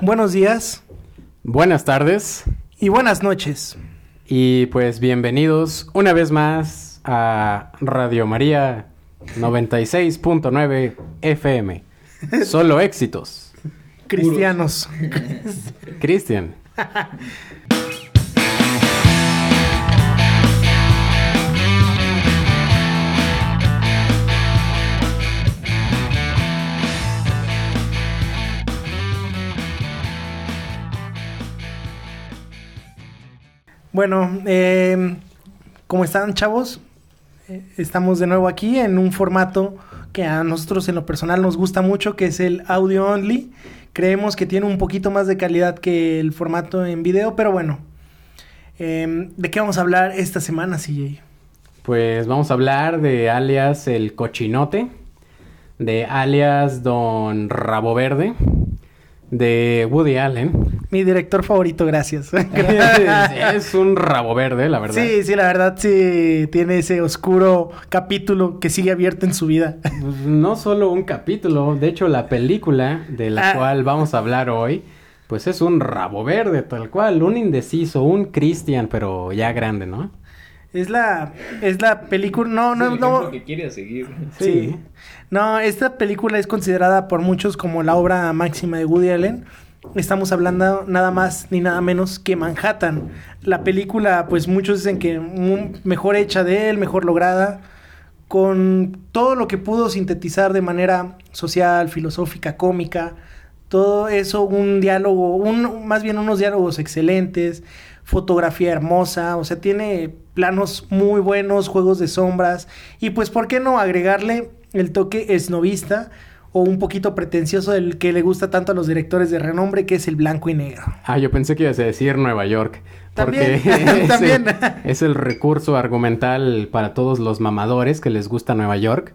Buenos días Buenas tardes y buenas noches. y pues bienvenidos una vez más a Radio María 96.9 FM. Solo éxitos. Cristianos. Cristian. Bueno, eh, ¿cómo están chavos? Eh, Estamos de nuevo aquí en un formato que a nosotros en lo personal nos gusta mucho, que es el audio only. Creemos que tiene un poquito más de calidad que el formato en video, pero bueno. Eh, ¿De qué vamos a hablar esta semana, CJ? Pues vamos a hablar de alias el cochinote, de alias Don Rabo Verde, de Woody Allen. Mi director favorito, gracias. es un rabo verde, la verdad. Sí, sí, la verdad sí tiene ese oscuro capítulo que sigue abierto en su vida. Pues no solo un capítulo, de hecho la película de la Ah. cual vamos a hablar hoy, pues es un rabo verde tal cual, un indeciso, un Christian, pero ya grande, ¿no? Es la, es la película, no, no, Es el no. que quiere seguir. Sí. No, esta película es considerada por muchos como la obra máxima de Woody Allen. Estamos hablando nada más ni nada menos que Manhattan. La película, pues muchos dicen que mejor hecha de él, mejor lograda, con todo lo que pudo sintetizar de manera social, filosófica, cómica. Todo eso, un diálogo, un, más bien unos diálogos excelentes, fotografía hermosa, o sea, tiene planos muy buenos, juegos de sombras, y pues, ¿por qué no agregarle el toque esnovista o un poquito pretencioso del que le gusta tanto a los directores de renombre, que es el blanco y negro? Ah, yo pensé que ibas a decir Nueva York. Porque También, ese también. es el recurso argumental para todos los mamadores que les gusta Nueva York.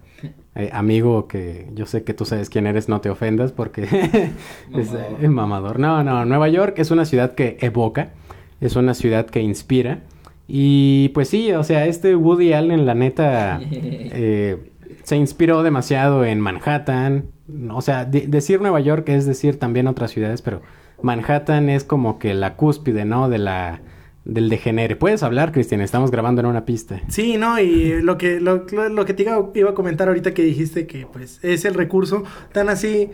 Eh, amigo, que yo sé que tú sabes quién eres, no te ofendas porque es Mamador. eh, mamador. No, no, Nueva York es una ciudad que evoca, es una ciudad que inspira. Y pues sí, o sea, este Woody Allen, la neta, eh, se inspiró demasiado en Manhattan. O sea, de- decir Nueva York es decir también otras ciudades, pero Manhattan es como que la cúspide, ¿no? De la del degenere. Puedes hablar, Cristian, estamos grabando en una pista. Sí, ¿no? Y lo que, lo, lo- lo que te iba, iba a comentar ahorita que dijiste que pues es el recurso tan así.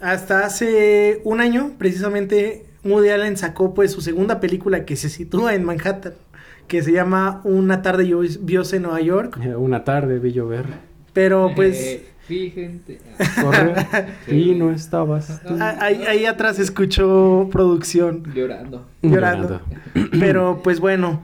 Hasta hace un año, precisamente, Woody Allen sacó pues su segunda película que se sitúa en Manhattan, que se llama Una tarde lloviosa en Nueva York. Eh, Una tarde vi llover. Pero pues Eh, fíjate. Corre y no estabas tú. a- ahí, ahí atrás escuchó producción Llorando. llorando. Pero pues bueno,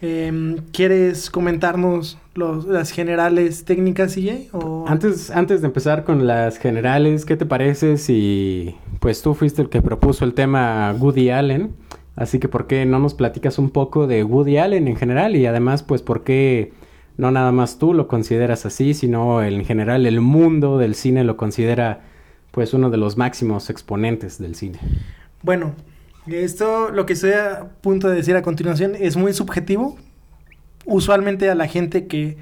em, ¿quieres comentarnos los, las generales técnicas, CJ? O... Antes, antes de empezar con las generales, ¿qué te parece si pues tú fuiste el que propuso el tema Woody Allen? Así que ¿por qué no nos platicas un poco de Woody Allen en general? Y además, pues ¿por qué no nada más tú lo consideras así, sino en general el mundo del cine lo considera pues uno de los máximos exponentes del cine? Bueno, esto lo que estoy a punto de decir a continuación es muy subjetivo. Usualmente a la gente que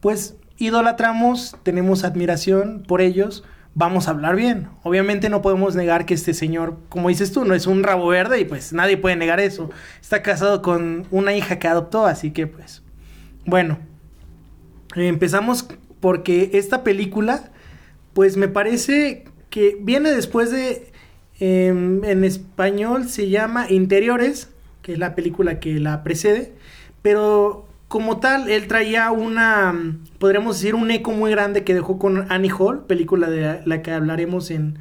pues idolatramos, tenemos admiración por ellos, vamos a hablar bien. Obviamente no podemos negar que este señor, como dices tú, no es un rabo verde y pues nadie puede negar eso. Está casado con una hija que adoptó, así que pues bueno. Empezamos porque esta película pues me parece que viene después de em, en español se llama Interiores, que es la película que la precede, pero como tal él traía una, podríamos decir, un eco muy grande que dejó con Annie Hall, película de la que hablaremos en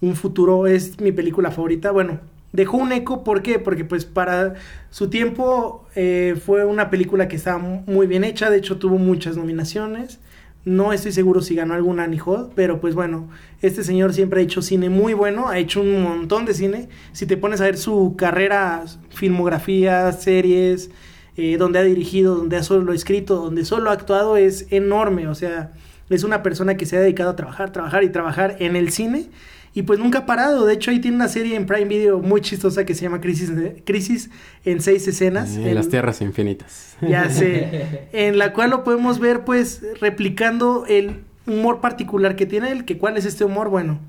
un futuro, es mi película favorita, bueno. Dejó un eco, ¿por qué? Porque pues para su tiempo eh, fue una película que estaba muy bien hecha, de hecho tuvo muchas nominaciones, no estoy seguro si ganó algún Annie Hall, pero pues bueno, este señor siempre ha hecho cine muy bueno, ha hecho un montón de cine. Si te pones a ver su carrera, filmografía, series, eh, donde ha dirigido, donde ha solo escrito, donde solo ha actuado, es enorme. O sea, es una persona que se ha dedicado a trabajar, trabajar y trabajar en el cine. Y pues nunca ha parado. De hecho, ahí tiene una serie en Prime Video muy chistosa que se llama Crisis, Crisis en seis escenas. En En- las tierras infinitas. ya sé. En la cual lo podemos ver, pues, replicando el humor particular que tiene él. Que ¿Cuál es este humor? Bueno,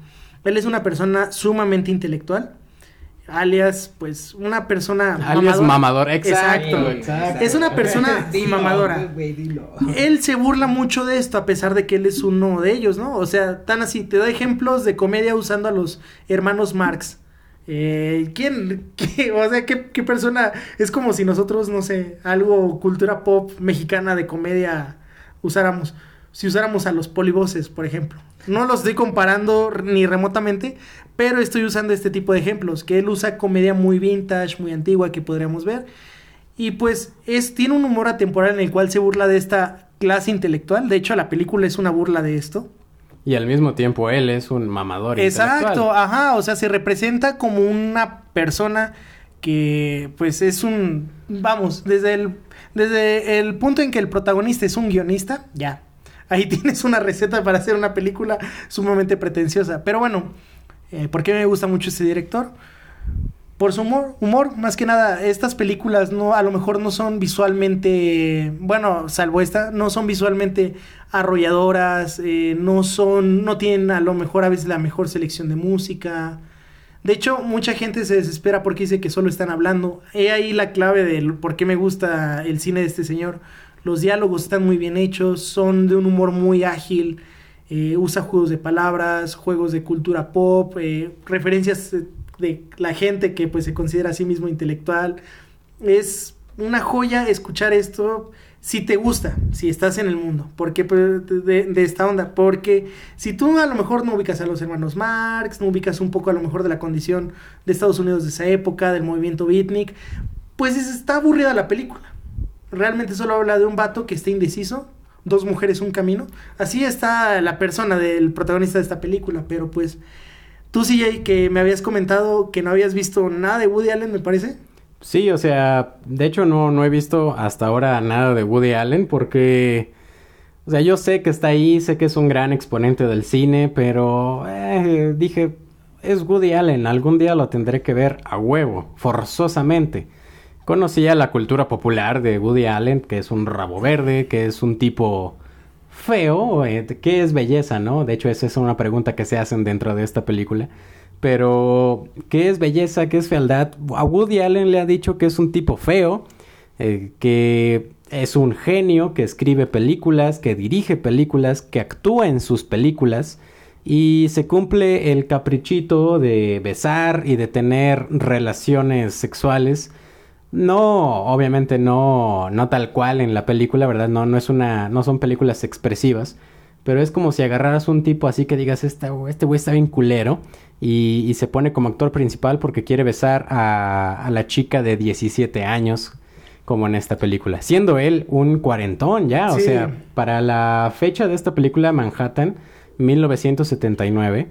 él es una persona sumamente intelectual. Alias, pues, una persona Alias mamador, exacto, Exacto. exacto. Es una persona Dilo, mamadora. dilo. Él se burla mucho de esto, a pesar de que él es uno de ellos, ¿no? O sea, tan así, te da ejemplos de comedia usando a los hermanos Marx. Eh, ¿Quién? qué- o sea, ¿qué, qué persona? Es como si nosotros, no sé, algo cultura pop mexicana de comedia usáramos. Si usáramos a los polivoces, por ejemplo. No los estoy comparando ni remotamente, pero estoy usando este tipo de ejemplos. Que él usa comedia muy vintage, muy antigua que podríamos ver. Y pues es, tiene un humor atemporal en el cual se burla de esta clase intelectual. De hecho, la película es una burla de esto. Y al mismo tiempo él es un mamador Exacto, ajá. O sea, se representa como una persona que, pues, es un. Vamos, desde el, desde el punto en que el protagonista es un guionista, ya. Ahí tienes una receta para hacer una película sumamente pretenciosa. Pero bueno, eh, ¿por qué me gusta mucho este director? Por su humor, humor, más que nada, estas películas no, a lo mejor no son visualmente, bueno, salvo esta, no son visualmente arrolladoras, eh, no son, no tienen a lo mejor a veces la mejor selección de música. De hecho, mucha gente se desespera porque dice que solo están hablando. He ahí la clave del por qué me gusta el cine de este señor. Los diálogos están muy bien hechos, son de un humor muy ágil, eh, usa juegos de palabras, juegos de cultura pop, eh, referencias eh, de la gente que pues se considera a sí mismo intelectual. Es una joya escuchar esto si te gusta, si estás en el mundo, porque pues, de, de esta onda, porque si tú a lo mejor no ubicas a los hermanos Marx, no ubicas un poco a lo mejor de la condición de Estados Unidos de esa época, del movimiento beatnik, pues es- está aburrida la película. Realmente solo habla de un vato que está indeciso, dos mujeres, un camino. Así está la persona del protagonista de esta película, pero pues tú CJ que me habías comentado que no habías visto nada de Woody Allen, me parece. Sí, o sea, de hecho no, no he visto hasta ahora nada de Woody Allen porque, o sea, yo sé que está ahí, sé que es un gran exponente del cine, pero eh, dije, es Woody Allen, algún día lo tendré que ver a huevo, forzosamente. Conocía la cultura popular de Woody Allen, que es un rabo verde, que es un tipo feo, eh, ¿qué es belleza, no? De hecho, esa es una pregunta que se hacen dentro de esta película. Pero, ¿qué es belleza? ¿Qué es fealdad? A Woody Allen le ha dicho que es un tipo feo, eh, que es un genio, que escribe películas, que dirige películas, que actúa en sus películas y se cumple el caprichito de besar y de tener relaciones sexuales. No, obviamente no, no tal cual en la película, ¿verdad? No, no es una, no son películas expresivas. Pero es como si agarraras un tipo así que digas, "Esta- este güey está bien culero. Y, y se pone como actor principal porque quiere besar a, a la chica de 17 años, como en esta película. Siendo él un cuarentón ya, o sea, para la fecha de esta película, Manhattan, 1979,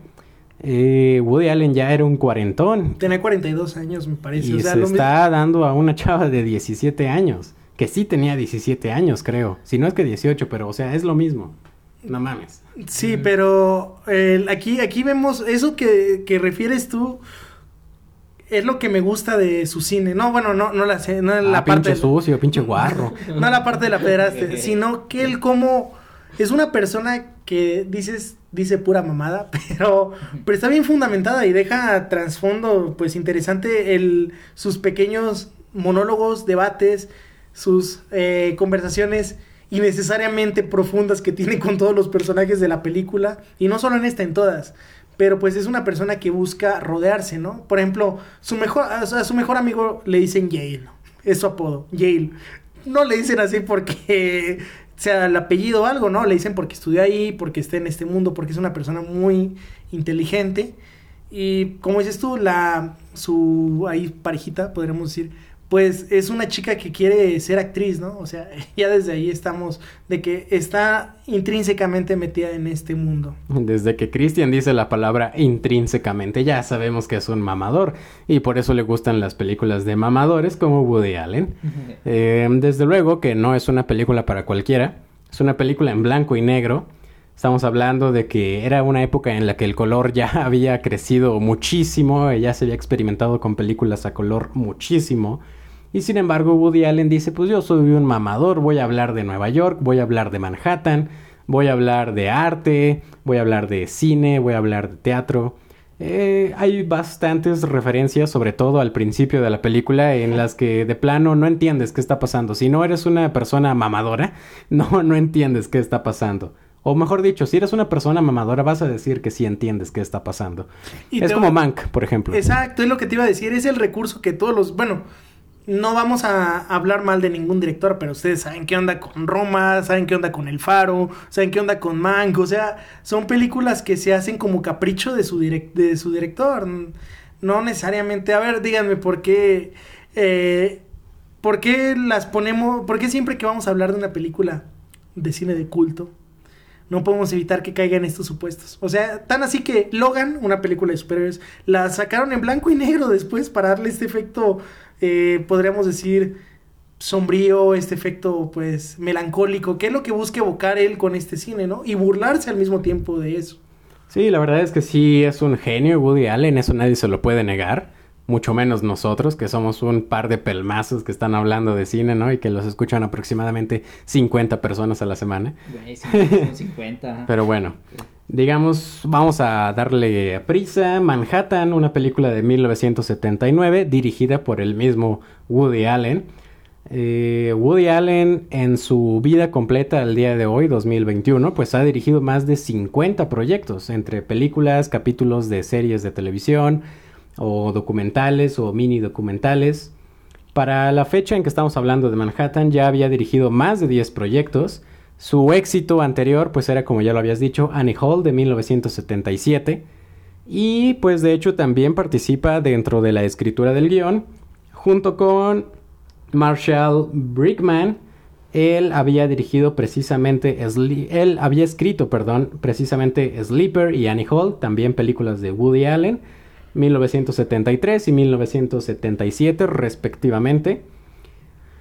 eh, Woody Allen ya era un cuarentón. Tenía 42 años, me parece. Y o sea, se lo está dando a una chava de 17 años. Que sí tenía 17 años, creo. Si no es que 18, pero o sea, es lo mismo. No mames. Sí, pero eh, aquí, aquí vemos eso que, que refieres tú. Es lo que me gusta de su cine. No, bueno, no, no la sé, no la ah, parte. pinche de- sucio, pinche guarro. no la parte de la pederastia, sino que él como es una persona que dices dice pura mamada, pero pero está bien fundamentada y deja trasfondo pues interesante el sus pequeños monólogos, debates, sus eh, conversaciones innecesariamente profundas que tiene con todos los personajes de la película y no solo en esta en todas. Pero pues es una persona que busca rodearse, ¿no? Por ejemplo, su mejor, a su mejor amigo le dicen Yale. Es su apodo, Yale. No le dicen así porque sea el apellido o algo, ¿no? Le dicen porque estudió ahí, porque está en este mundo, porque es una persona muy inteligente. Y como dices tú, la su ahí parejita, podríamos decir, pues es una chica que quiere ser actriz, ¿no? O sea, ya desde ahí estamos de que está intrínsecamente metida en este mundo. Desde que Christian dice la palabra intrínsecamente, ya sabemos que es un mamador. Y por eso le gustan las películas de mamadores como Woody Allen. Eh, desde luego que no es una película para cualquiera. Es una película en blanco y negro. Estamos hablando de que era una época en la que el color ya había crecido muchísimo, ya se había experimentado con películas a color muchísimo. Y sin embargo, Woody Allen dice, pues yo soy un mamador, voy a hablar de Nueva York, voy a hablar de Manhattan, voy a hablar de arte, voy a hablar de cine, voy a hablar de teatro. Eh, hay bastantes referencias, sobre todo al principio de la película, en las que de plano no entiendes qué está pasando. Si no eres una persona mamadora, no, no entiendes qué está pasando. O mejor dicho, si eres una persona mamadora, vas a decir que sí entiendes qué está pasando. Y es como Mank, por ejemplo. Exacto, es lo que te iba a decir. Es el recurso que todos los. Bueno, no vamos a hablar mal de ningún director, pero ustedes saben qué onda con Roma, saben qué onda con El Faro, saben qué onda con Mank. O sea, son películas que se hacen como capricho de su, de su director. No necesariamente. A ver, díganme por qué. eh, ¿Por qué las ponemos.? ¿Por qué siempre que vamos a hablar de una película de cine de culto? no podemos evitar que caigan estos supuestos. O sea, tan así que Logan, una película de superhéroes, la sacaron en blanco y negro después para darle este efecto, eh, podríamos decir, sombrío, este efecto, pues, melancólico, que es lo que busca evocar él con este cine, ¿no? Y burlarse al mismo tiempo de eso. Sí, la verdad es que sí es un genio Woody Allen, eso nadie se lo puede negar. Mucho menos nosotros, que somos un par de pelmazos que están hablando de cine, ¿no? Y que los escuchan aproximadamente 50 personas a la semana. Güey, sí, son 50. Pero bueno, digamos, vamos a darle prisa. Manhattan, una película de 1979, dirigida por el mismo Woody Allen. Eh, Woody Allen en su vida completa al día de hoy, 2021, pues ha dirigido más de 50 proyectos, entre películas, capítulos de series de televisión, o documentales o mini documentales. Para la fecha en que estamos hablando de Manhattan ya había dirigido más de 10 proyectos. Su éxito anterior pues era como ya lo habías dicho Annie Hall de 1977 y pues de hecho también participa dentro de la escritura del guion junto con Marshall Brickman. Él había dirigido precisamente, él había escrito, perdón, precisamente Sleeper y Annie Hall, también películas de Woody Allen. 1973 y 1977 respectivamente.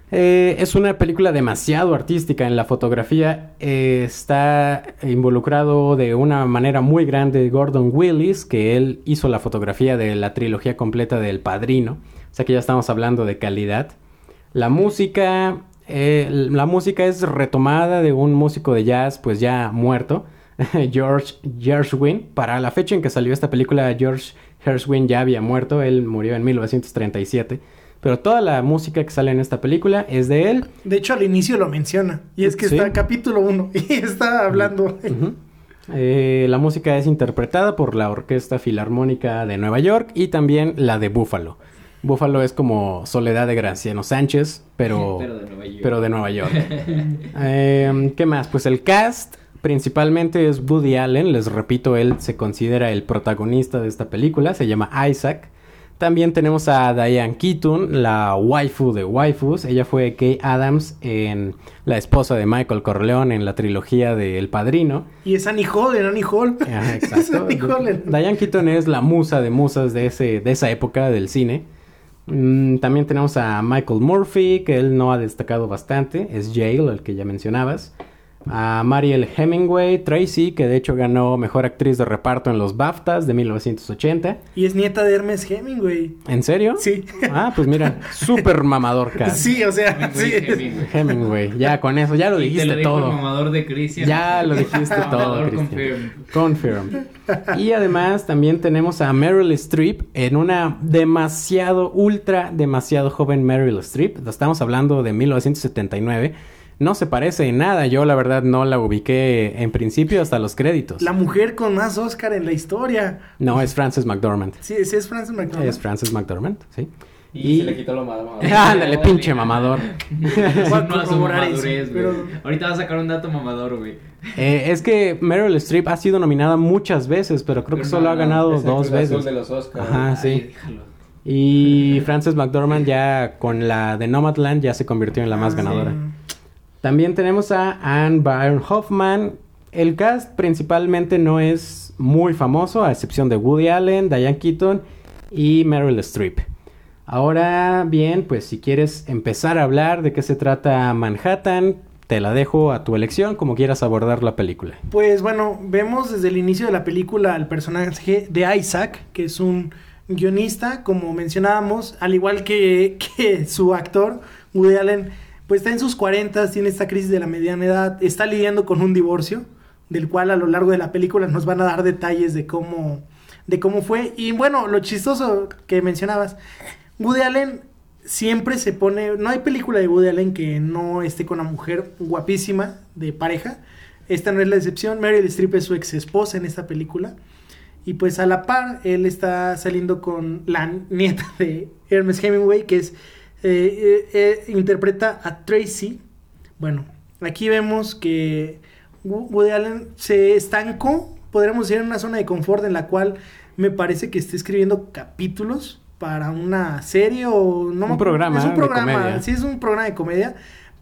Eh, es una película demasiado artística en la fotografía. eh, está involucrado de una manera muy grande Gordon Willis, que él hizo la fotografía de la trilogía completa del Padrino. O sea que ya estamos hablando de calidad. La música, eh, la música es retomada de un músico de jazz, pues ya muerto, George Gershwin. Para la fecha en que salió esta película, George Gershwin ya había muerto, él murió en 1937. Pero toda la música que sale en esta película es de él. De hecho, al inicio lo menciona. Y es que Sí. está capítulo 1 y está hablando. Eh, la música es interpretada por la Orquesta Filarmónica de Nueva York y también la de Buffalo. Buffalo es como Soledad de Graciano Sánchez, pero, Pero de Nueva York. pero de Nueva York. Eh, ¿Qué más? Pues el cast principalmente es Woody Allen. Les repito, él se considera el protagonista de esta película. Se llama Isaac. También tenemos a Diane Keaton, la waifu de waifus. Ella fue Kay Adams en La esposa de Michael Corleone en la trilogía de El Padrino. Y es Annie Hall, en Annie Hall. Exacto. Diane Keaton es la musa de musas de, ese, de esa época del cine. Mm, también tenemos a Michael Murphy, que él no ha destacado bastante. Es Jail, el que ya mencionabas. A Mariel Hemingway Tracy, que de hecho ganó Mejor Actriz de Reparto en los BAFTAs de 1980. Y es nieta de Hermes Hemingway. ¿En serio? Sí. Ah, pues mira, súper mamador, cara. Sí, o sea, sí. Hemingway. Hemingway, ya con eso, ya lo Y te dijiste lo dijo todo. el mamador de Cristian. Ya lo dijiste todo, Mamador Cristian. confirmed. Confirm. Y además también tenemos a Meryl Streep en una demasiado, ultra, demasiado joven Meryl Streep. Estamos hablando de 1979. No se parece en nada. Yo la verdad no la ubiqué en principio hasta los créditos. La mujer con más Oscar en la historia. No, es Frances McDormand. Sí, sí es Frances McDormand. Es Frances McDormand, sí. Y, se le quitó lo malo. Ándale, pinche mamador. Pero- Ahorita va a sacar un dato mamador, güey. Eh, es que Meryl Streep ha sido nominada muchas veces, pero creo que solo no, ha ganado Es el dos Cruz Azul veces. de los Oscars. Ajá, Ay, sí. déjalo. Y Frances McDormand ya con la de Nomadland ya se convirtió en la más Ah, ganadora. sí. También tenemos a Anne Byron Hoffman. El cast principalmente no es muy famoso, a excepción de Woody Allen, Diane Keaton y Meryl Streep. Ahora bien, pues si quieres empezar a hablar de qué se trata Manhattan, te la dejo a tu elección, como quieras abordar la película. Pues bueno, vemos desde el inicio de la película al personaje de Isaac, que es un guionista, como mencionábamos, al igual que, que su actor, Woody Allen, pues está en sus 40, tiene esta crisis de la mediana edad, está lidiando con un divorcio, del cual a lo largo de la película nos van a dar detalles de cómo de cómo fue. Y bueno, lo chistoso que mencionabas, Woody Allen siempre se pone, no hay película de Woody Allen que no esté con una mujer guapísima de pareja. Esta no es la excepción. Meryl Streep es su ex esposa en esta película. Y pues a la par, él está saliendo con la nieta de Ernest Hemingway, que es eh, eh, eh, interpreta a Tracy. Bueno, aquí vemos que Wo- Woody Allen se estancó, podríamos decir, en una zona de confort en la cual me parece que está escribiendo capítulos para una serie o no Un programa es un de programa comedia. sí es un programa de comedia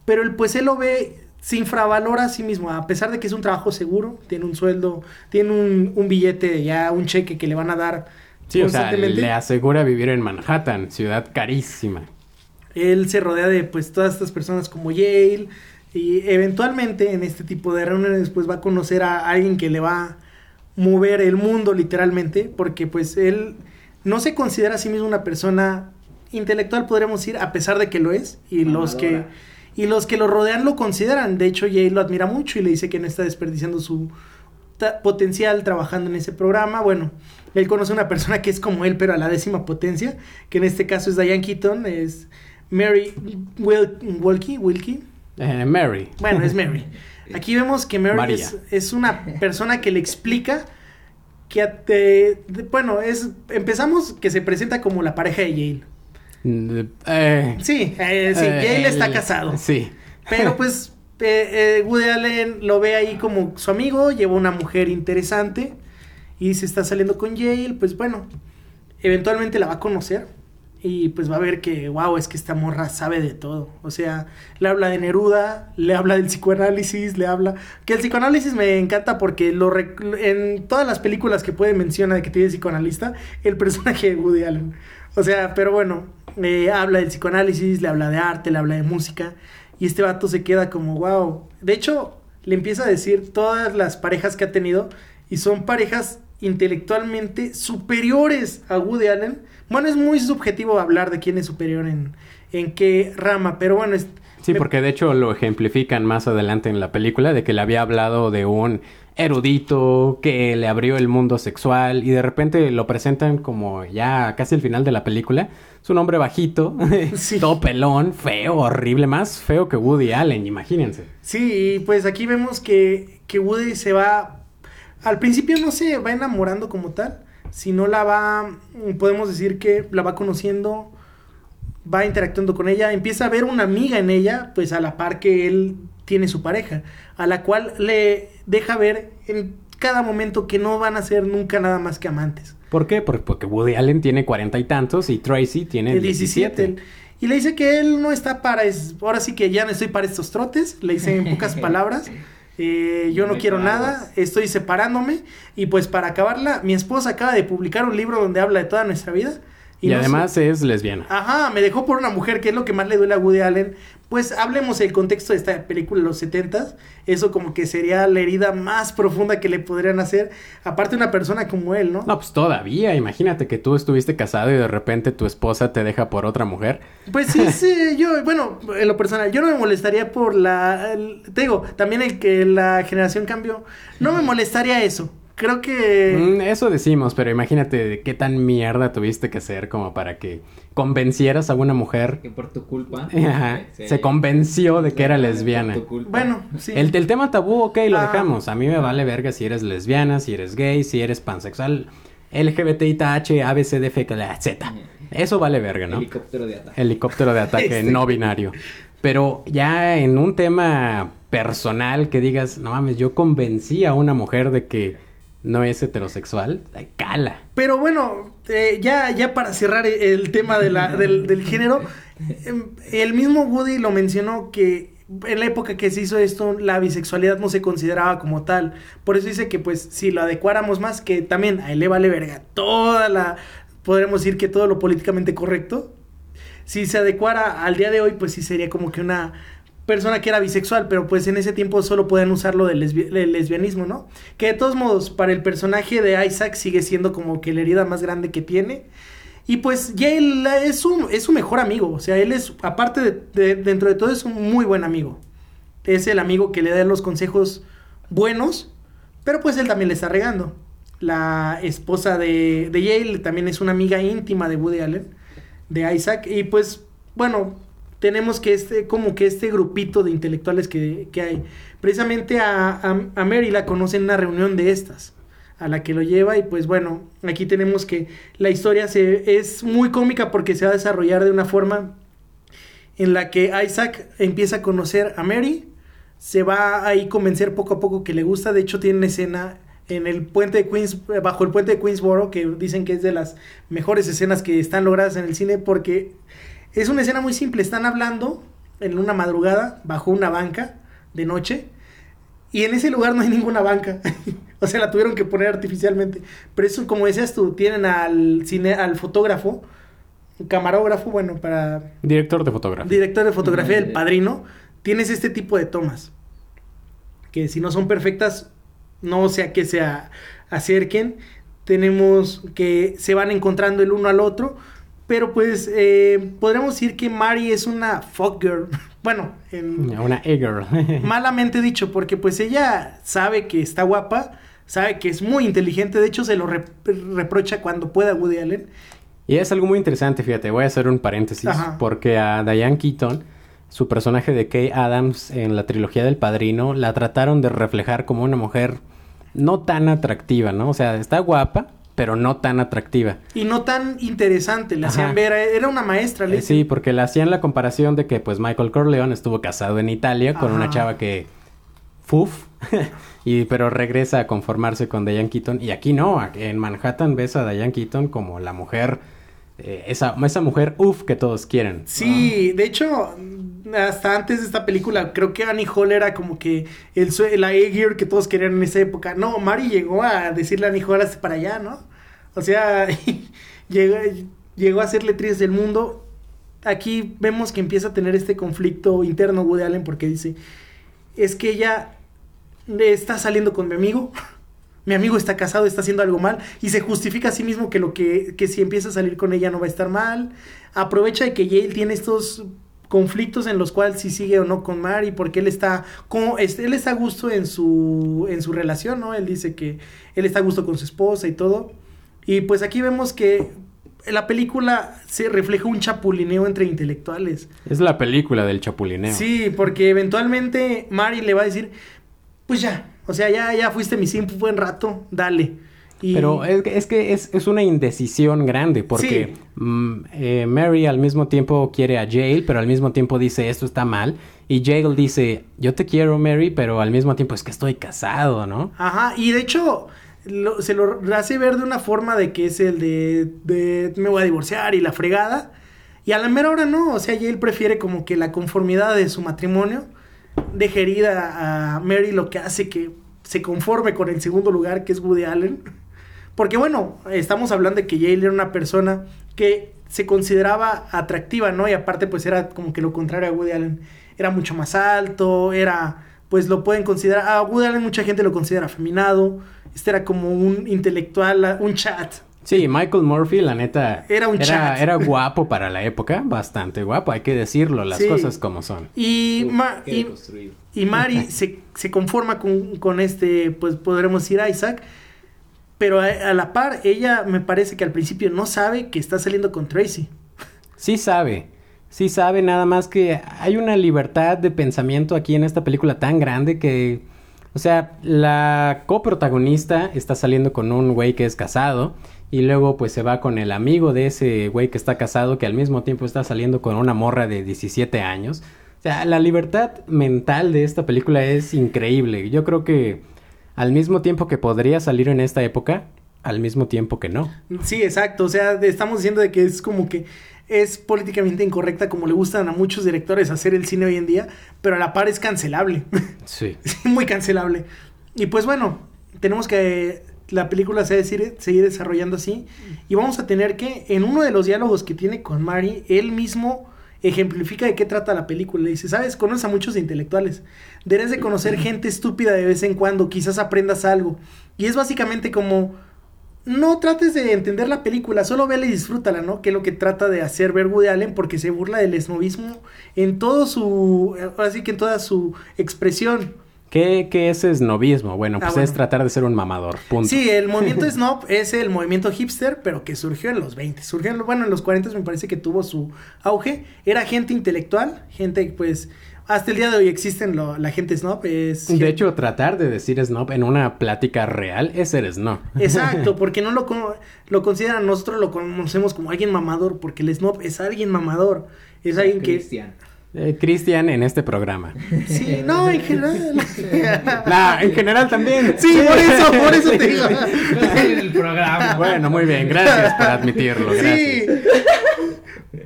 pero él pues él lo ve se infravalora a sí mismo a pesar de que es un trabajo seguro tiene un sueldo tiene un, un billete ya un cheque que le van a dar Sí, o sea, le asegura vivir en Manhattan, ciudad carísima. Él se rodea de pues todas estas personas como Yale y eventualmente en este tipo de reuniones pues va a conocer a alguien que le va a mover el mundo literalmente porque pues él no se considera a sí mismo una persona intelectual podríamos decir a pesar de que lo es y los que y los que lo rodean lo consideran de hecho Yale lo admira mucho y le dice que no está desperdiciando su potencial trabajando en ese programa. Bueno, él conoce a una persona que es como él, pero a la décima potencia, que en este caso es Diane Keaton, es Mary Wil- Wilkie, Wilkie. Eh, Mary. Bueno, es Mary. Aquí vemos que Mary es, es una persona que le explica que, de- bueno, es, empezamos que se presenta como la pareja de Yale. Eh, Sí, eh, sí, eh, Yale está casado. Sí. Pero pues eh, eh, Woody Allen lo ve ahí como su amigo, lleva una mujer interesante y se está saliendo con Yale, pues bueno, eventualmente la va a conocer y pues va a ver que, wow, es que esta morra sabe de todo. O sea, le habla de Neruda, le habla del psicoanálisis, le habla... Que el psicoanálisis me encanta porque lo en todas las películas que puede mencionar de que tiene psicoanalista, el personaje de Woody Allen. O sea, pero bueno, eh, habla del psicoanálisis, le habla de arte, le habla de música. Y este vato se queda como, wow. De hecho, le empieza a decir todas las parejas que ha tenido y son parejas intelectualmente superiores a Woody Allen. Bueno, es muy subjetivo hablar de quién es superior en, en qué rama, pero bueno, es, Sí, me- porque de hecho lo ejemplifican más adelante en la película de que le había hablado de un erudito que le abrió el mundo sexual y de repente lo presentan como ya casi el final de la película. Es un hombre bajito, Sí. todo pelón, feo, horrible, más feo que Woody Allen, imagínense. Sí, pues aquí vemos que, que Woody se va. Al principio no se va enamorando como tal, sino la va. Podemos decir que la va conociendo, va interactuando con ella, empieza a ver una amiga en ella, pues a la par que él tiene su pareja, a la cual le deja ver en cada momento que no van a ser nunca nada más que amantes. ¿Por qué? Por- Porque Woody Allen tiene cuarenta y tantos y Tracy tiene El 17. 17. Y le dice que él no está para... es- ahora sí que ya no estoy para estos trotes. Le dice en pocas palabras. Eh, yo no Me quiero nada. Estoy separándome. Y pues para acabarla, mi esposa acaba de publicar un libro donde habla de toda nuestra vida. Y, no además sé- es lesbiana. Ajá, me dejó por una mujer, que es lo que más le duele a Woody Allen. Pues hablemos del contexto de esta película de los 70 Eso como que sería la herida más profunda que le podrían hacer. Aparte una persona como él, ¿no? No, pues todavía, imagínate que tú estuviste casado y de repente tu esposa te deja por otra mujer. Pues sí, sí, yo, bueno, en lo personal, yo no me molestaría por la, el- te digo, también el que la generación cambió, no me molestaría eso. Creo que, Mm, eso decimos, pero imagínate de qué tan mierda tuviste que ser como para que convencieras a una mujer. Que por tu culpa. Ajá, Sí. se convenció de que era Por lesbiana. tu culpa. bueno, sí. El, el tema tabú, ok, lo Ah. dejamos. A mí me vale verga si eres lesbiana, si eres gay, si eres pansexual, LGBTITH, ABCDF, Z. Eso vale verga, ¿no? Helicóptero de ataque. Helicóptero de ataque Sí. no binario. Pero ya en un tema personal que digas, no mames, yo convencí a una mujer de que no es heterosexual, cala. Pero bueno, eh, ya, ya para cerrar el tema del, del género, em, el mismo Woody lo mencionó que en la época que se hizo esto, la bisexualidad no se consideraba como tal. Por eso dice que pues si lo adecuáramos más, que también a él le vale verga toda la, podremos decir que todo lo políticamente correcto. Si se adecuara al día de hoy, pues sí sería como que una persona que era bisexual, pero pues en ese tiempo solo pueden del, lesbi- del lesbianismo, ¿no? Que de todos modos, para el personaje de Isaac sigue siendo como que la herida más grande que tiene. Y pues ya él es su, es su mejor amigo, o sea, él es, aparte de, de- dentro de todo, es un muy buen amigo. Es el amigo que le da los consejos buenos, pero pues él también le está regando. la esposa de, de Yale, también es una amiga íntima de Woody Allen, de Isaac, y pues, bueno, tenemos que este, como que este grupito de intelectuales que, que hay. Precisamente a, Mary la conocen en una reunión de estas a la que lo lleva y pues bueno, aquí tenemos que la historia se, es muy cómica porque se va a desarrollar de una forma en la que Isaac empieza a conocer a Mary, se va ahí convencer poco a poco que le gusta, de hecho tiene una escena en el puente de Queens, bajo el puente de Queensboro, que dicen que es de las mejores escenas que están logradas en el cine porque es una escena muy simple, están hablando en una madrugada bajo una banca de noche y en ese lugar no hay ninguna banca. o sea, la tuvieron que poner artificialmente. Pero eso, como decías tú, tienen al cine, al fotógrafo, camarógrafo, bueno, para... Director de fotografía. Director de fotografía, el padrino. Tienes este tipo de tomas. Que si no son perfectas, no sea que se acerquen. Tenemos que se van encontrando el uno al otro. Pero pues eh, podríamos decir que Mari es una fuck girl. Bueno, en, Una e-girl. malamente dicho, porque pues ella sabe que está guapa, sabe que es muy inteligente, de hecho se lo rep- reprocha cuando pueda Woody Allen. Y es algo muy interesante, fíjate, voy a hacer un paréntesis, Ajá. porque a Diane Keaton, su personaje de Kay Adams en la trilogía del Padrino, la trataron de reflejar como una mujer no tan atractiva, ¿no? O sea, está guapa, pero no tan atractiva. Y no tan interesante, le Ajá. hacían ver, era una maestra, le Eh, sí, porque le hacían la comparación de que pues Michael Corleone estuvo casado en Italia con una chava que fuf y pero regresa a conformarse con Diane Keaton y aquí no, en Manhattan ves a Diane Keaton como la mujer eh, esa esa mujer uf que todos quieren. Sí, de hecho, hasta antes de esta película, creo que Annie Hall era como que el la A-Gear que todos querían en esa época. No, Mari llegó a decirle a Annie Hall hazte para allá, ¿no? O sea, llegó, llegó a ser letriz del mundo. Aquí vemos que empieza a tener este conflicto interno Woody Allen porque dice, es que ella está saliendo con mi amigo. Mi amigo está casado, está haciendo algo mal y se justifica a sí mismo que lo que, que si empieza a salir con ella no va a estar mal. Aprovecha de que Yale tiene estos conflictos en los cuales si sigue o no con Mary porque él está como este, él está a gusto en su en su relación, ¿no? Él dice que él está a gusto con su esposa y todo. Y pues aquí vemos que la película se refleja un chapulineo entre intelectuales. Es la película del chapulineo. Sí, porque eventualmente Mari le va a decir, pues ya, o sea, ya, ya fuiste mi simp un buen rato, dale. Y- Pero es, que- es que es, es una indecisión grande porque Sí. mm, eh, Mary al mismo tiempo quiere a Jail, pero al mismo tiempo dice esto está mal. Y Jail dice yo te quiero Mary, pero al mismo tiempo es que estoy casado, ¿no? Ajá, y de hecho lo- se lo hace ver de una forma de que es el de, de me voy a divorciar y la fregada. Y a la mera hora no, o sea, Yale prefiere como que la conformidad de su matrimonio deje herida a Mary, lo que hace que se conforme con el segundo lugar, que es Woody Allen. Porque bueno, estamos hablando de que Yale era una persona que se consideraba atractiva, ¿no? Y aparte pues era como que lo contrario a Woody Allen. Era mucho más alto, era, pues lo pueden considerar, a Woody Allen mucha gente lo considera afeminado, este era como un intelectual, un chat. Sí, Michael Murphy, la neta, Era un era, chat. era guapo para la época, bastante guapo, hay que decirlo, las Sí. cosas como son. Y, Uf, Ma- y, Mari se, se conforma con, con este, pues podremos decir Isaac, pero a, a la par, ella me parece que al principio no sabe que está saliendo con Tracy. Sí sabe, sí sabe, nada más que hay una libertad de pensamiento aquí en esta película tan grande que, o sea, la coprotagonista está saliendo con un güey que es casado y luego pues se va con el amigo de ese güey que está casado que al mismo tiempo está saliendo con una morra de 17 años. O sea, la libertad mental de esta película es increíble. Yo creo que al mismo tiempo que podría salir en esta época, al mismo tiempo que no. Sí, exacto. O sea, estamos diciendo de que es como que es políticamente incorrecta como le gustan a muchos directores hacer el cine hoy en día, pero a la par es cancelable. Sí. Muy cancelable. Y pues bueno, tenemos que la película se va a decir- seguir desarrollando así y vamos a tener que en uno de los diálogos que tiene con Mari, él mismo ejemplifica de qué trata la película. Le dice, sabes, conoces a muchos intelectuales. Debes de conocer gente estúpida de vez en cuando, quizás aprendas algo. Y es básicamente como no trates de entender la película, solo vela y disfrútala, ¿no? Que es lo que trata de hacer ver Woody Allen porque se burla del esnovismo en todo su, ahora sí que en toda su expresión. ¿Qué, qué es snobismo? Bueno, Ah, pues bueno. es tratar de ser un mamador. Punto. Sí, el movimiento snob es el movimiento hipster, pero que surgió en los 20. Surgió, en, bueno, en los 40 me parece que tuvo su auge. Era gente intelectual, gente pues hasta el día de hoy existen lo- la gente snob. Es De hecho, tratar de decir snob en una plática real es ser snob. Exacto, porque no lo, con- lo consideran, nosotros lo conocemos como alguien mamador, porque el snob es alguien mamador. Es alguien que... Cristian. Eh, Cristian en este programa. Sí, no, en general. Nah, en general también. Sí, por eso, por eso te digo. el programa. Bueno, muy bien, gracias por admitirlo. Gracias. Sí.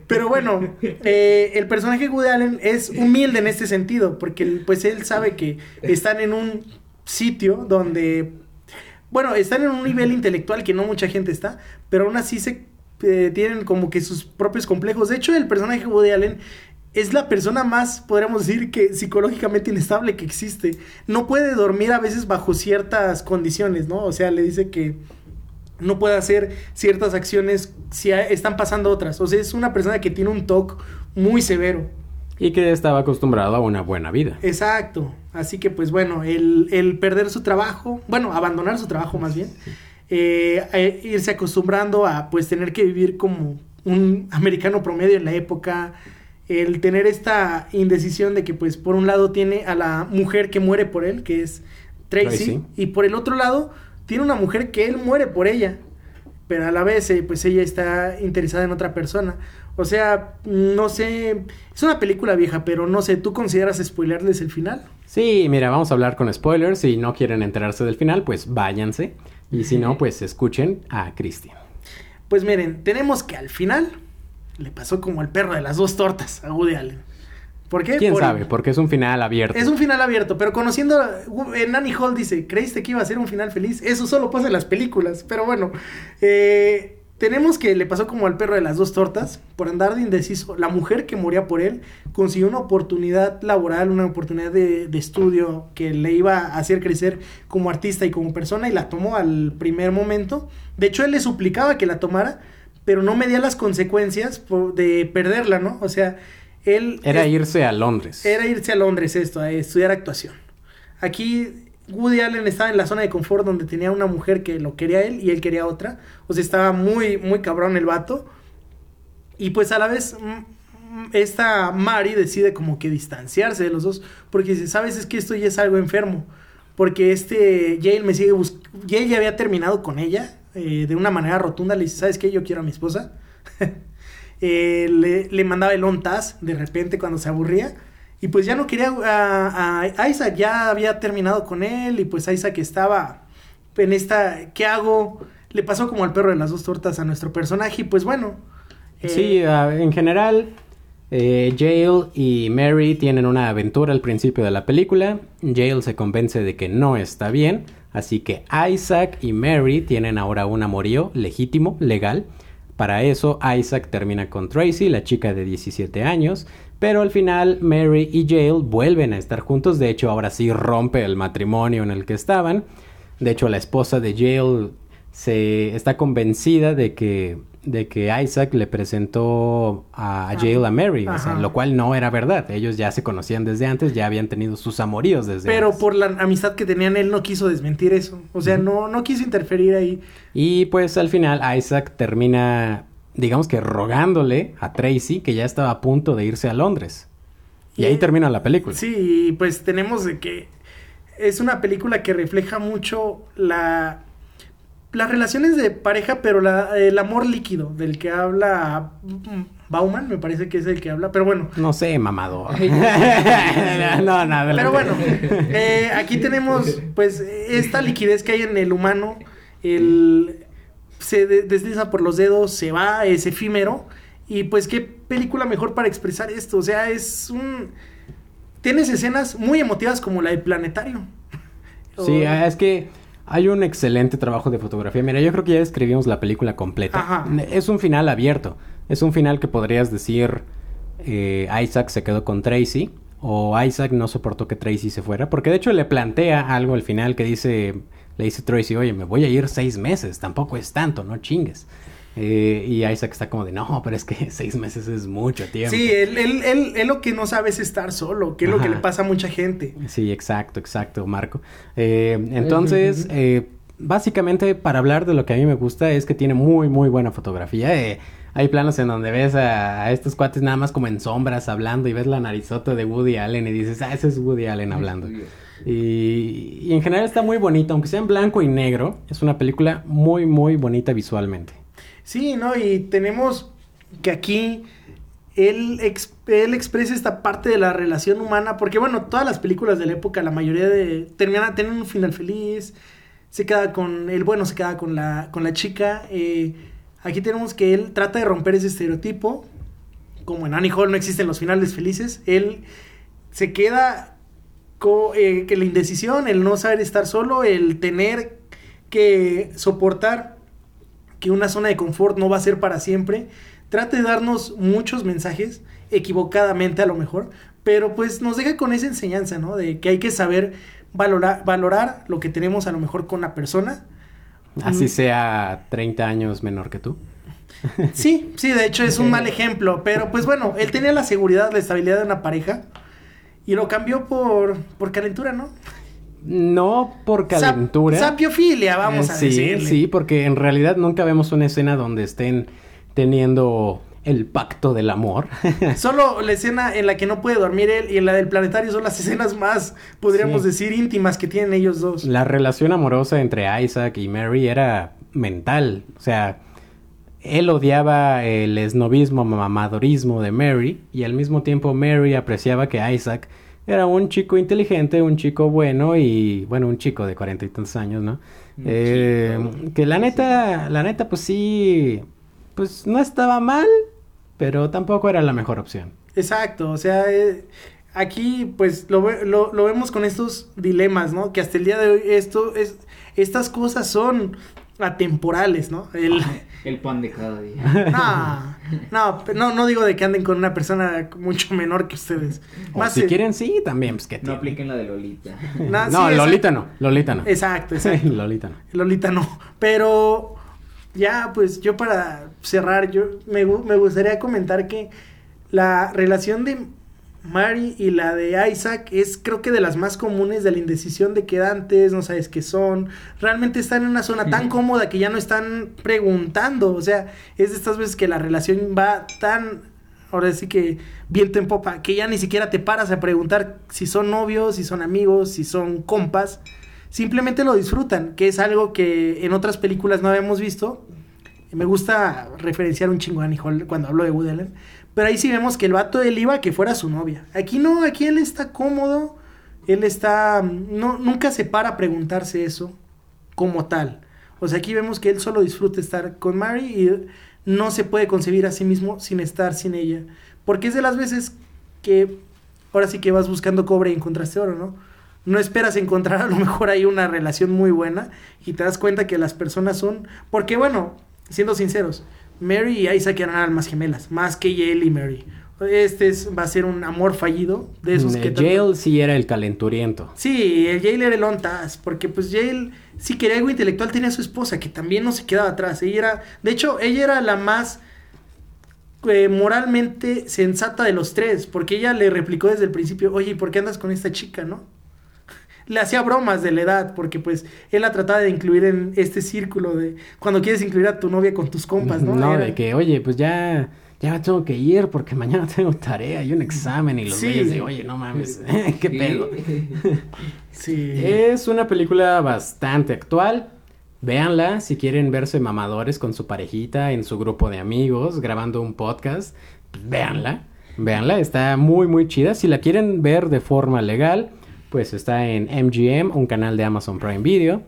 Pero bueno, eh, el personaje de Woody Allen es humilde en este sentido, porque pues él sabe que están en un sitio donde, bueno, están en un nivel intelectual que no mucha gente está, pero aún así se eh, tienen como que sus propios complejos. De hecho, el personaje de Woody Allen es la persona más, podríamos decir, que psicológicamente inestable que existe. No puede dormir a veces bajo ciertas condiciones, ¿no? O sea, le dice que no puede hacer ciertas acciones si están pasando otras. O sea, es una persona que tiene un TOC muy severo. Y que estaba acostumbrado a una buena vida. Exacto. Así que, pues bueno, el, el perder su trabajo, bueno, abandonar su trabajo más bien, eh, eh, irse acostumbrando a pues tener que vivir como un americano promedio en la época, el tener esta indecisión de que pues por un lado tiene a la mujer que muere por él, que es Tracy, Tracy. y por el otro lado tiene una mujer que él muere por ella, pero a la vez eh, pues ella está interesada en otra persona. O sea, no sé, es una película vieja, pero no sé, ¿tú consideras spoilerles el final? Sí, mira, vamos a hablar con spoilers. Si no quieren enterarse del final, pues váyanse. Y si no, pues escuchen a Cristian. Pues miren, tenemos que al final le pasó como el perro de las dos tortas a Woody Allen. ¿Por qué? ¿Quién Por- sabe? Porque es un final abierto. Es un final abierto, pero conociendo en Nanny Hall dice, ¿creíste que iba a ser un final feliz? Eso solo pasa en las películas, pero bueno, eh, tenemos que le pasó como al perro de las dos tortas, por andar de indeciso, la mujer que moría por él consiguió una oportunidad laboral, una oportunidad de, de estudio que le iba a hacer crecer como artista y como persona y la tomó al primer momento. De hecho, él le suplicaba que la tomara, pero no medía las consecuencias de perderla, ¿no? O sea, él... Era es- irse a Londres. era irse a Londres esto, a estudiar actuación. Aquí Woody Allen estaba en la zona de confort donde tenía una mujer que lo quería él y él quería otra. O sea, estaba muy, muy cabrón el vato. Y pues a la vez esta Mari decide como que distanciarse de los dos porque dice, sabes, es que esto ya es algo enfermo. Porque este Yale me sigue buscando. Yale ya había terminado con ella eh, de una manera rotunda. Le dice, ¿sabes qué? Yo quiero a mi esposa. Eh, le, le mandaba el on task de repente cuando se aburría. Y pues ya no quería a, Isaac, ya había terminado con él. Y pues Isaac estaba en esta, ¿qué hago? Le pasó como al perro de las dos tortas a nuestro personaje. Y pues bueno. eh, Sí, en general, eh, Jail y Mary tienen una aventura al principio de la película. Jail se convence de que no está bien, así que Isaac y Mary tienen ahora un amorío legítimo, legal. Para eso, Isaac termina con Tracy, la chica de 17 años, pero al final Mary y Jail vuelven a estar juntos. De hecho, ahora sí rompe el matrimonio en el que estaban. De hecho, la esposa de Jail se está convencida de que, de que Isaac le presentó a Jail a Mary, o sea, Ajá. lo cual no era verdad. Ellos ya se conocían desde antes, ya habían tenido sus amoríos desde Pero antes. por la amistad que tenían, él no quiso desmentir eso. O sea, no, no quiso interferir ahí. Y pues al final Isaac termina, digamos que rogándole a Tracy que ya estaba a punto de irse a Londres. Y ahí Y- termina la película. Sí, pues tenemos de que es una película que refleja mucho la las relaciones de pareja, pero la- el amor líquido del que habla Bauman, me parece que es el que habla, pero bueno. No sé, mamado. no, no, adelante. Pero bueno, eh, aquí tenemos pues esta liquidez que hay en el humano, el se de- desliza por los dedos, se va, es efímero y pues qué película mejor para expresar esto, o sea, es un tienes escenas muy emotivas como la del planetario. Sí, ah, es que hay un excelente trabajo de fotografía. Mira, yo creo que ya describimos la película completa. Ajá. Es un final abierto. Es un final que podrías decir eh, Isaac se quedó con Tracy o Isaac no soportó que Tracy se fuera. Porque de hecho le plantea algo al final que dice, le dice Tracy, oye, me voy a ir seis meses, tampoco es tanto, no chingues. Eh, y Isaac está como de, no, pero es que seis meses es mucho tiempo. Sí, él, él, él, él lo que no sabe es estar solo, que es lo que le pasa a mucha gente. Sí, exacto, exacto, Marco. Eh, entonces, eh, básicamente para hablar de lo que a mí me gusta es que tiene muy, muy buena fotografía. Eh, hay planos en donde ves a, a estos cuates nada más como en sombras hablando y ves la narizota de Woody Allen y dices, ah, ese es Woody Allen hablando. Y, y en general está muy bonito, aunque sea en blanco y negro, es una película muy, muy bonita visualmente. Sí, ¿no? Y tenemos que aquí él, ex- él expresa esta parte de la relación humana, porque bueno, todas las películas de la época, la mayoría de terminan tienen un final feliz, se queda con el bueno, se queda con la con la chica. eh, aquí tenemos que él trata de romper ese estereotipo, como en Annie Hall no existen los finales felices, él se queda con eh, que la indecisión, el no saber estar solo, el tener que soportar que una zona de confort no va a ser para siempre. Trata de darnos muchos mensajes, equivocadamente a lo mejor, pero pues nos deja con esa enseñanza, ¿no? De que hay que saber valorar, valorar lo que tenemos a lo mejor con la persona. Así Mm. sea 30 años menor que tú. Sí, sí, de hecho es un mal ejemplo, pero pues bueno, él tenía la seguridad, la estabilidad de una pareja y lo cambió por, por calentura, ¿no? No por calentura. sapiofilia, vamos Eh, a sí, decirle. Sí, porque en realidad nunca vemos una escena donde estén teniendo el pacto del amor. Solo la escena en la que no puede dormir él y en la del planetario son las escenas más, podríamos Sí. decir, íntimas que tienen ellos dos. La relación amorosa entre Isaac y Mary era mental. O sea, él odiaba el esnovismo, mamadorismo de Mary y al mismo tiempo Mary apreciaba que Isaac era un chico inteligente, un chico bueno y, bueno, un chico de cuarenta y tantos años, ¿no? Eh, que la neta, la neta, pues sí, pues no estaba mal, pero tampoco era la mejor opción. Exacto, o sea, eh, aquí pues lo, lo, lo vemos con estos dilemas, ¿no? Que hasta el día de hoy esto es, estas cosas son atemporales, ¿no? El, El pan de cada día. no, no, no, no digo de que anden con una persona mucho menor que ustedes. O Más si quieren, sí, también, pues que No apliquen la de Lolita. No, sí, Lolita no, Lolita no. Exacto, exacto. Lolita no. Lolita no. Pero ya, pues yo para cerrar, yo me, me gustaría comentar que la relación de Mary y la de Isaac es creo que de las más comunes de la indecisión de quedantes, no sabes qué son. Realmente están en una zona tan cómoda que ya no están preguntando. O sea, es de estas veces que la relación va tan, ahora sí que viento en popa, que ya ni siquiera te paras a preguntar si son novios, si son amigos, si son compas simplemente lo disfrutan, que es algo que en otras películas no habíamos visto. Me gusta referenciar un chingo a Annie Hall cuando hablo de Woody Allen, pero ahí sí vemos que el vato él iba a que fuera su novia. Aquí no, aquí él está cómodo, él está, no, nunca se para a preguntarse eso como tal. O sea, aquí vemos que él solo disfruta estar con Mary y no se puede concebir a sí mismo sin estar sin ella. Porque es de las veces que ahora sí que vas buscando cobre y encontraste oro, ¿no? No esperas encontrar a lo mejor ahí una relación muy buena y te das cuenta que las personas son... Porque bueno, siendo sinceros, Mary y Isaac eran almas gemelas, más que Yale y Mary. Este es- va a ser un amor fallido de esos que... Jail sí era el calenturiento. Sí, el Yale era el ontas, porque pues Yale, si quería algo intelectual, tenía a su esposa, que también no se quedaba atrás. Ella era, de hecho, ella era la más eh, moralmente sensata de los tres, porque ella le replicó desde el principio, oye, ¿y por qué andas con esta chica, no? Le hacía bromas de la edad, porque pues él la trataba de incluir en este círculo de cuando quieres incluir a tu novia con tus compas, ¿no? No, Era- de que, oye, pues ya, ya me tengo que ir porque mañana tengo tarea y un examen y los Sí. de, oye, no mames, qué pedo. Sí. Es una película bastante actual. Véanla si quieren verse mamadores con su parejita en su grupo de amigos grabando un podcast. pues véanla. Véanla, está muy muy chida. Si la quieren ver de forma legal, pues está en MGM, un canal de Amazon Prime Video.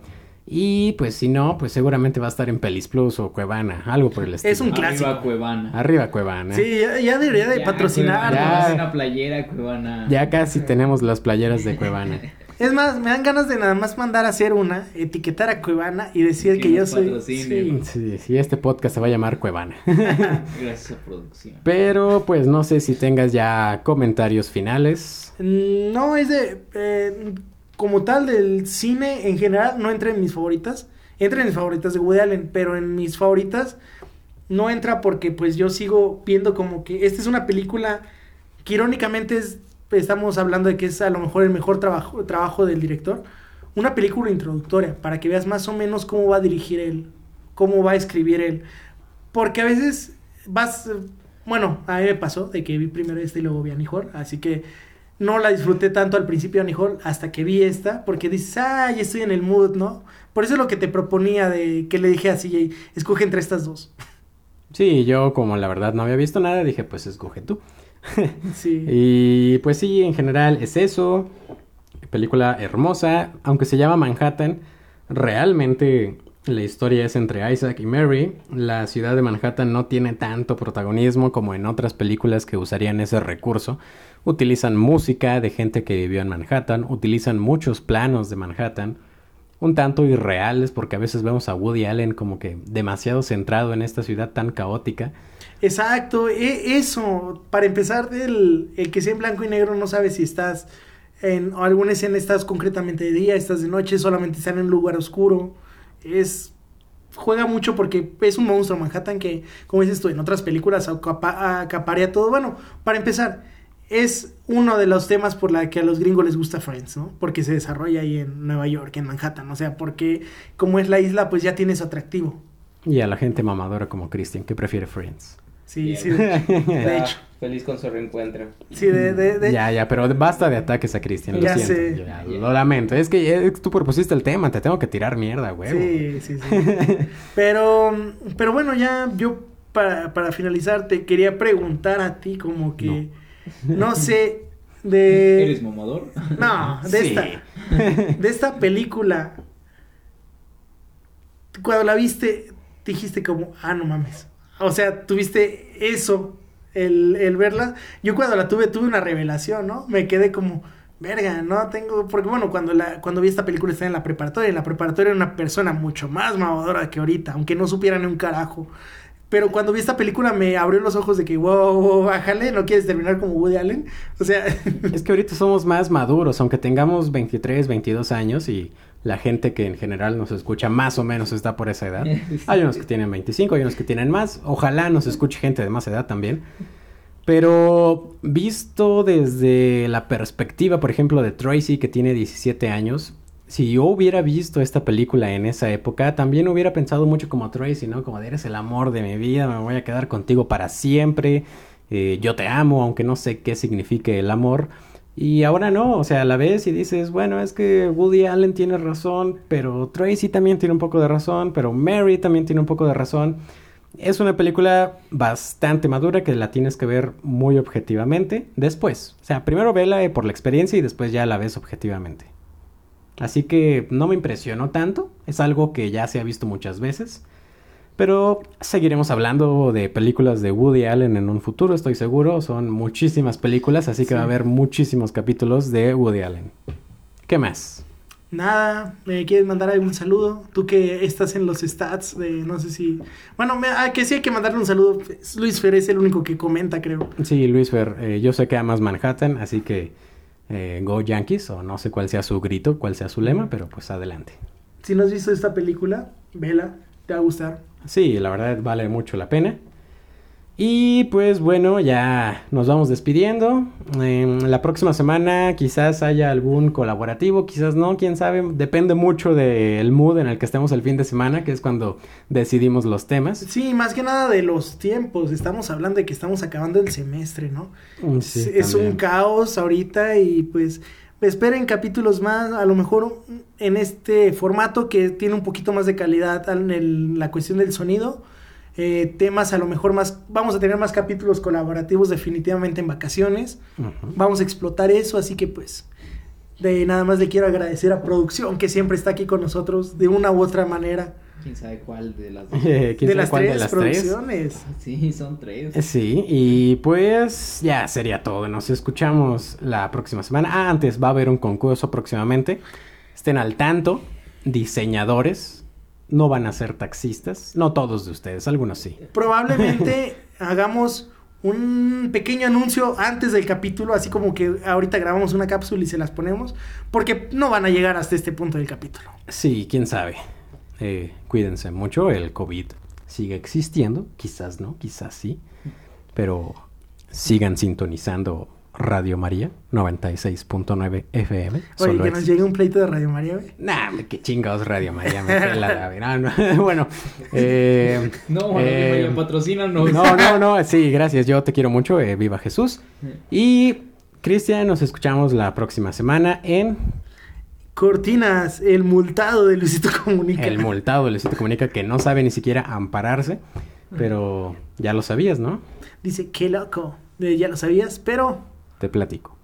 Y pues si no, pues seguramente va a estar en Pelis Plus o Cuevana, algo por el estilo. Es un clásico. Arriba Cuevana. Arriba Cuevana. Sí, ya, ya debería de patrocinar. Ya. Una playera Cuevana. Ya casi tenemos las playeras de Cuevana. Es más, me dan ganas de nada más mandar a hacer una, etiquetar a Cuevana y decir Que que, yo soy. sí. Sí, sí, este podcast se va a llamar Cuevana. Gracias a producción. Pero pues no sé si tengas ya comentarios finales. No, es de. eh, como tal, del cine en general, no entra en mis favoritas. Entra en mis favoritas de Woody Allen, pero en mis favoritas no entra porque pues yo sigo viendo como que esta es una película que irónicamente es, estamos hablando de que es a lo mejor el mejor trabajo, trabajo del director. Una película introductoria para que veas más o menos cómo va a dirigir él, cómo va a escribir él. Porque a veces vas, bueno, a mí me pasó de que vi primero esta y luego vi Annie Hall, así que no la disfruté tanto al principio Annie Hall hasta que vi esta, porque dices, ay, estoy en el mood, ¿no? Por eso es lo que te proponía de que le dije a CJ, escoge entre estas dos. Sí, yo como la verdad no había visto nada, dije, pues escoge tú. Sí. Y pues sí, en general es eso. Película hermosa, aunque se llama Manhattan, realmente la historia es entre Isaac y Mary. La ciudad de Manhattan no tiene tanto protagonismo como en otras películas que usarían ese recurso. Utilizan música de gente que vivió en Manhattan, utilizan muchos planos de Manhattan, un tanto irreales porque a veces vemos a Woody Allen como que demasiado centrado en esta ciudad tan caótica. Exacto, e- eso, para empezar, el, el que sea en blanco y negro no sabe si estás en alguna escena, estás concretamente de día, estás de noche, solamente están en un lugar oscuro. Es. Juega mucho porque es un monstruo Manhattan que, como dices tú, en otras películas acapa- acaparea todo. Bueno, para empezar, es uno de los temas por la que a los gringos les gusta Friends, ¿no? Porque se desarrolla ahí en Nueva York, en Manhattan. O sea, porque como es la isla, pues ya tiene su atractivo. Y a la gente mamadora como Christian, que prefiere Friends. Sí, Bien. sí, de, hecho. Feliz con su reencuentro. Sí, de, de, de- Ya, ya, pero basta de ataques a Christian, lo Ya siento. sé. ya, lo lamento. Es que eh, tú propusiste el tema, te tengo que tirar mierda, güey. Sí, sí, sí. Pero, pero bueno, ya yo para, para finalizar te quería preguntar a ti como que, no, sé, de... ¿Eres mamador? No, de Sí. esta, de esta película, cuando la viste, dijiste como, ah, no mames. O sea, tuviste eso, el, el verla. Yo cuando la tuve, tuve una revelación, ¿no? Me quedé como, verga, no tengo, porque bueno, cuando, la, cuando vi esta película estaba en la preparatoria, en la preparatoria era una persona mucho más mamadora que ahorita, aunque no supiera ni un carajo. Pero cuando vi esta película me abrió los ojos de que, wow, wow, bájale, no quieres terminar como Woody Allen. O sea, Es que ahorita somos más maduros, aunque tengamos 23, 22 años y la gente que en general nos escucha más o menos está por esa edad. Hay unos que tienen 25, hay unos que tienen más. Ojalá nos escuche gente de más edad también. Pero visto desde la perspectiva, por ejemplo, de Tracy, que tiene 17 años, si yo hubiera visto esta película en esa época, también hubiera pensado mucho como Tracy, ¿no? Como de eres el amor de mi vida, me voy a quedar contigo para siempre, eh, yo te amo, aunque no sé qué signifique el amor. Y ahora no, o sea, la ves y dices, bueno, es que Woody Allen tiene razón, pero Tracy también tiene un poco de razón, pero Mary también tiene un poco de razón. Es una película bastante madura que la tienes que ver muy objetivamente después. O sea, primero vela eh, por la experiencia y después ya la ves objetivamente. Así que no me impresionó tanto, es algo que ya se ha visto muchas veces. Pero seguiremos hablando de películas de Woody Allen en un futuro, estoy seguro. Son muchísimas películas, así que Sí. va a haber muchísimos capítulos de Woody Allen. ¿Qué más? Nada, ¿me quieres mandar algún saludo? Tú que estás en los stats de no sé si. Bueno, me- ah, que sí hay que mandarle un saludo. Luis Fer es el único que comenta, creo. Sí, Luis Fer, eh, yo sé que amas Manhattan, así que eh, Go Yankees, o no sé cuál sea su grito, cuál sea su lema, pero pues adelante. Si no has visto esta película, vela, te va a gustar. Sí, la verdad vale mucho la pena. Y pues bueno, ya nos vamos despidiendo. Em, la próxima semana quizás haya algún colaborativo, quizás no, quién sabe. Depende mucho del mood en el que estemos el fin de semana, que es cuando decidimos los temas. Sí, más que nada de los tiempos. Estamos hablando de que estamos acabando el semestre, ¿no? Mm, Es- sí, es un caos ahorita y pues esperen capítulos más, a lo mejor en este formato que tiene un poquito más de calidad en el- la cuestión del sonido. Eh, temas a lo mejor más, vamos a tener más capítulos colaborativos definitivamente en vacaciones. Vamos a explotar eso, así que pues de nada más le quiero agradecer a producción que siempre está aquí con nosotros de una u otra manera. ¿Quién sabe cuál de las dos? Eh, ¿quién De sabe las cuál tres de las tres? producciones. Sí, son tres. Eh, Sí, y pues ya sería todo. Nos escuchamos la próxima semana. Ah, antes va a haber un concurso próximamente. Estén al tanto. Diseñadores. No van a ser taxistas. No todos de ustedes, algunos sí. Probablemente hagamos un pequeño anuncio antes del capítulo, así como que ahorita grabamos una cápsula y se las ponemos, porque no van a llegar hasta este punto del capítulo. Sí, quién sabe. Eh, cuídense mucho, el COVID sigue existiendo, quizás no, quizás sí, pero sigan sintonizando Radio María 96.9 FM. Oye, solo que nos llegue un pleito de Radio María, güey. Nah, qué chingados Radio María, me pela la vera- no, Bueno, eh, No, eh, María, patrocínanos. no, no, no, sí, gracias, yo te quiero mucho, eh, viva Jesús. Y Cristian, nos escuchamos la próxima semana en Cortinas, el multado de Luisito Comunica. El multado de Luisito Comunica que no sabe ni siquiera ampararse, pero ya lo sabías, ¿no? Dice, qué loco. Eh, ya lo sabías, pero te platico.